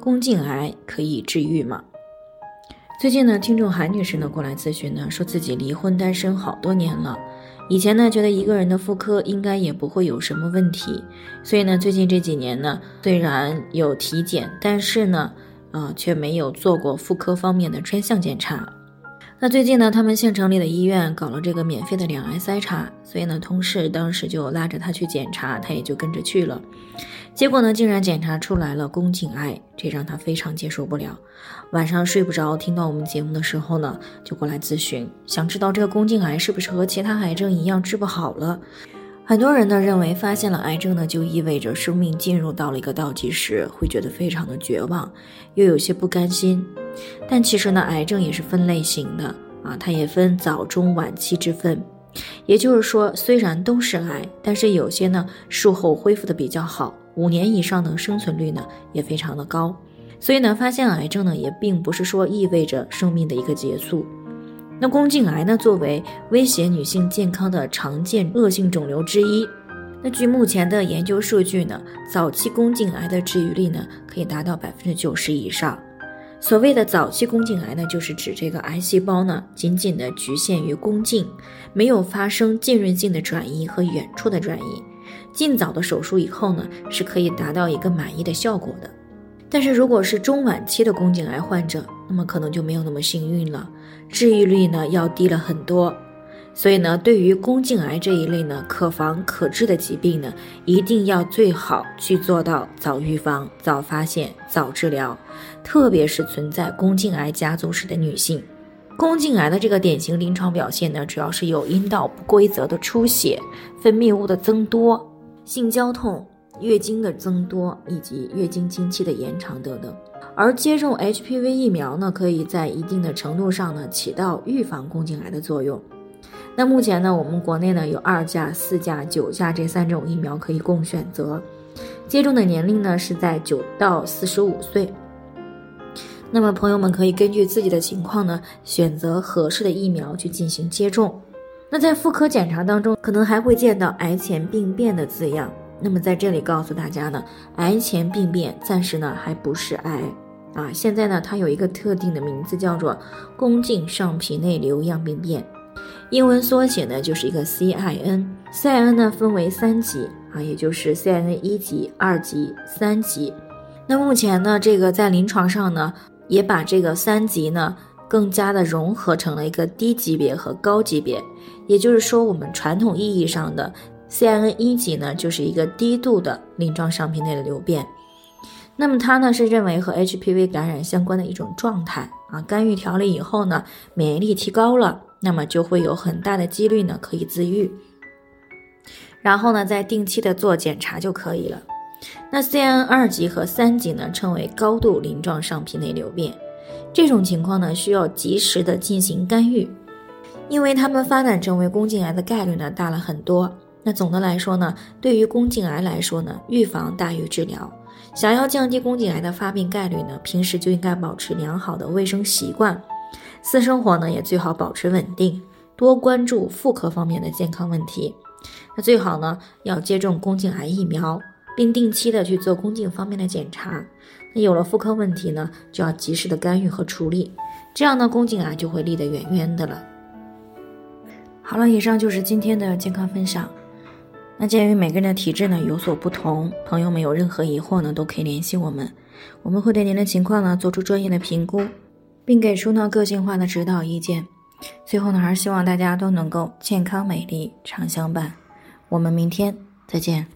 宫颈癌可以治愈吗？最近呢，听众韩女士呢过来咨询呢，说自己离婚单身好多年了。以前呢，觉得一个人的妇科应该也不会有什么问题，所以呢，最近这几年呢，虽然有体检，但是呢，啊，却没有做过妇科方面的专项检查。那最近呢，他们县城里的医院搞了这个免费的两癌筛查，所以呢，同事当时就拉着他去检查，他也就跟着去了。结果呢，竟然检查出来了宫颈癌，这让他非常接受不了。晚上睡不着，听到我们节目的时候呢，就过来咨询，想知道这个宫颈癌是不是和其他癌症一样治不好了。很多人呢认为发现了癌症呢，就意味着生命进入到了一个倒计时，会觉得非常的绝望，又有些不甘心。但其实呢，癌症也是分类型的啊，它也分早中晚期之分。也就是说，虽然都是癌，但是有些呢术后恢复的比较好。五年以上的生存率呢也非常的高，所以呢发现癌症呢也并不是说意味着生命的一个结束。那宫颈癌呢作为威胁女性健康的常见恶性肿瘤之一，那据目前的研究数据呢，早期宫颈癌的治愈率呢可以达到百分之九十以上。所谓的早期宫颈癌呢，就是指这个癌细胞呢仅仅的局限于宫颈，没有发生浸润性的转移和远处的转移。尽早的手术以后呢，是可以达到一个满意的效果的。但是如果是中晚期的宫颈癌患者，那么可能就没有那么幸运了，治愈率呢要低了很多。所以呢，对于宫颈癌这一类呢可防可治的疾病呢，一定要最好去做到早预防、早发现、早治疗。特别是存在宫颈癌家族史的女性，宫颈癌的这个典型临床表现呢，主要是有阴道不规则的出血、分泌物的增多。性交痛、月经的增多以及月经经期的延长等等，而接种 HPV 疫苗呢，可以在一定的程度上呢起到预防宫颈癌的作用。那目前呢，我们国内呢有二价、四价、九价这三种疫苗可以供选择，接种的年龄呢是在九到四十五岁。那么朋友们可以根据自己的情况呢，选择合适的疫苗去进行接种。那在妇科检查当中，可能还会见到癌前病变的字样。那么在这里告诉大家呢，癌前病变暂时呢还不是癌啊，现在呢它有一个特定的名字，叫做宫颈上皮内瘤样病变，英文缩写呢就是一个 CIN。CIN 呢分为三级啊，也就是 CIN 一级、二级、三级。那目前呢，这个在临床上呢，也把这个三级呢。更加的融合成了一个低级别和高级别，也就是说，我们传统意义上的 CIN 一级呢，就是一个低度的鳞状上皮内的瘤变。那么它呢是认为和 HPV 感染相关的一种状态啊，干预调理以后呢，免疫力提高了，那么就会有很大的几率呢可以自愈。然后呢，再定期的做检查就可以了。那 CN 二级和三级呢，称为高度鳞状上皮内瘤变。这种情况呢，需要及时的进行干预，因为它们发展成为宫颈癌的概率呢大了很多。那总的来说呢，对于宫颈癌来说呢，预防大于治疗。想要降低宫颈癌的发病概率呢，平时就应该保持良好的卫生习惯，私生活呢也最好保持稳定，多关注妇科方面的健康问题。那最好呢要接种宫颈癌疫苗，并定期的去做宫颈方面的检查。那有了妇科问题呢，就要及时的干预和处理，这样呢，宫颈癌就会离得远远的了。好了，以上就是今天的健康分享。那鉴于每个人的体质呢有所不同，朋友们有任何疑惑呢，都可以联系我们，我们会对您的情况呢做出专业的评估，并给出呢个性化的指导意见。最后呢，还是希望大家都能够健康美丽常相伴。我们明天再见。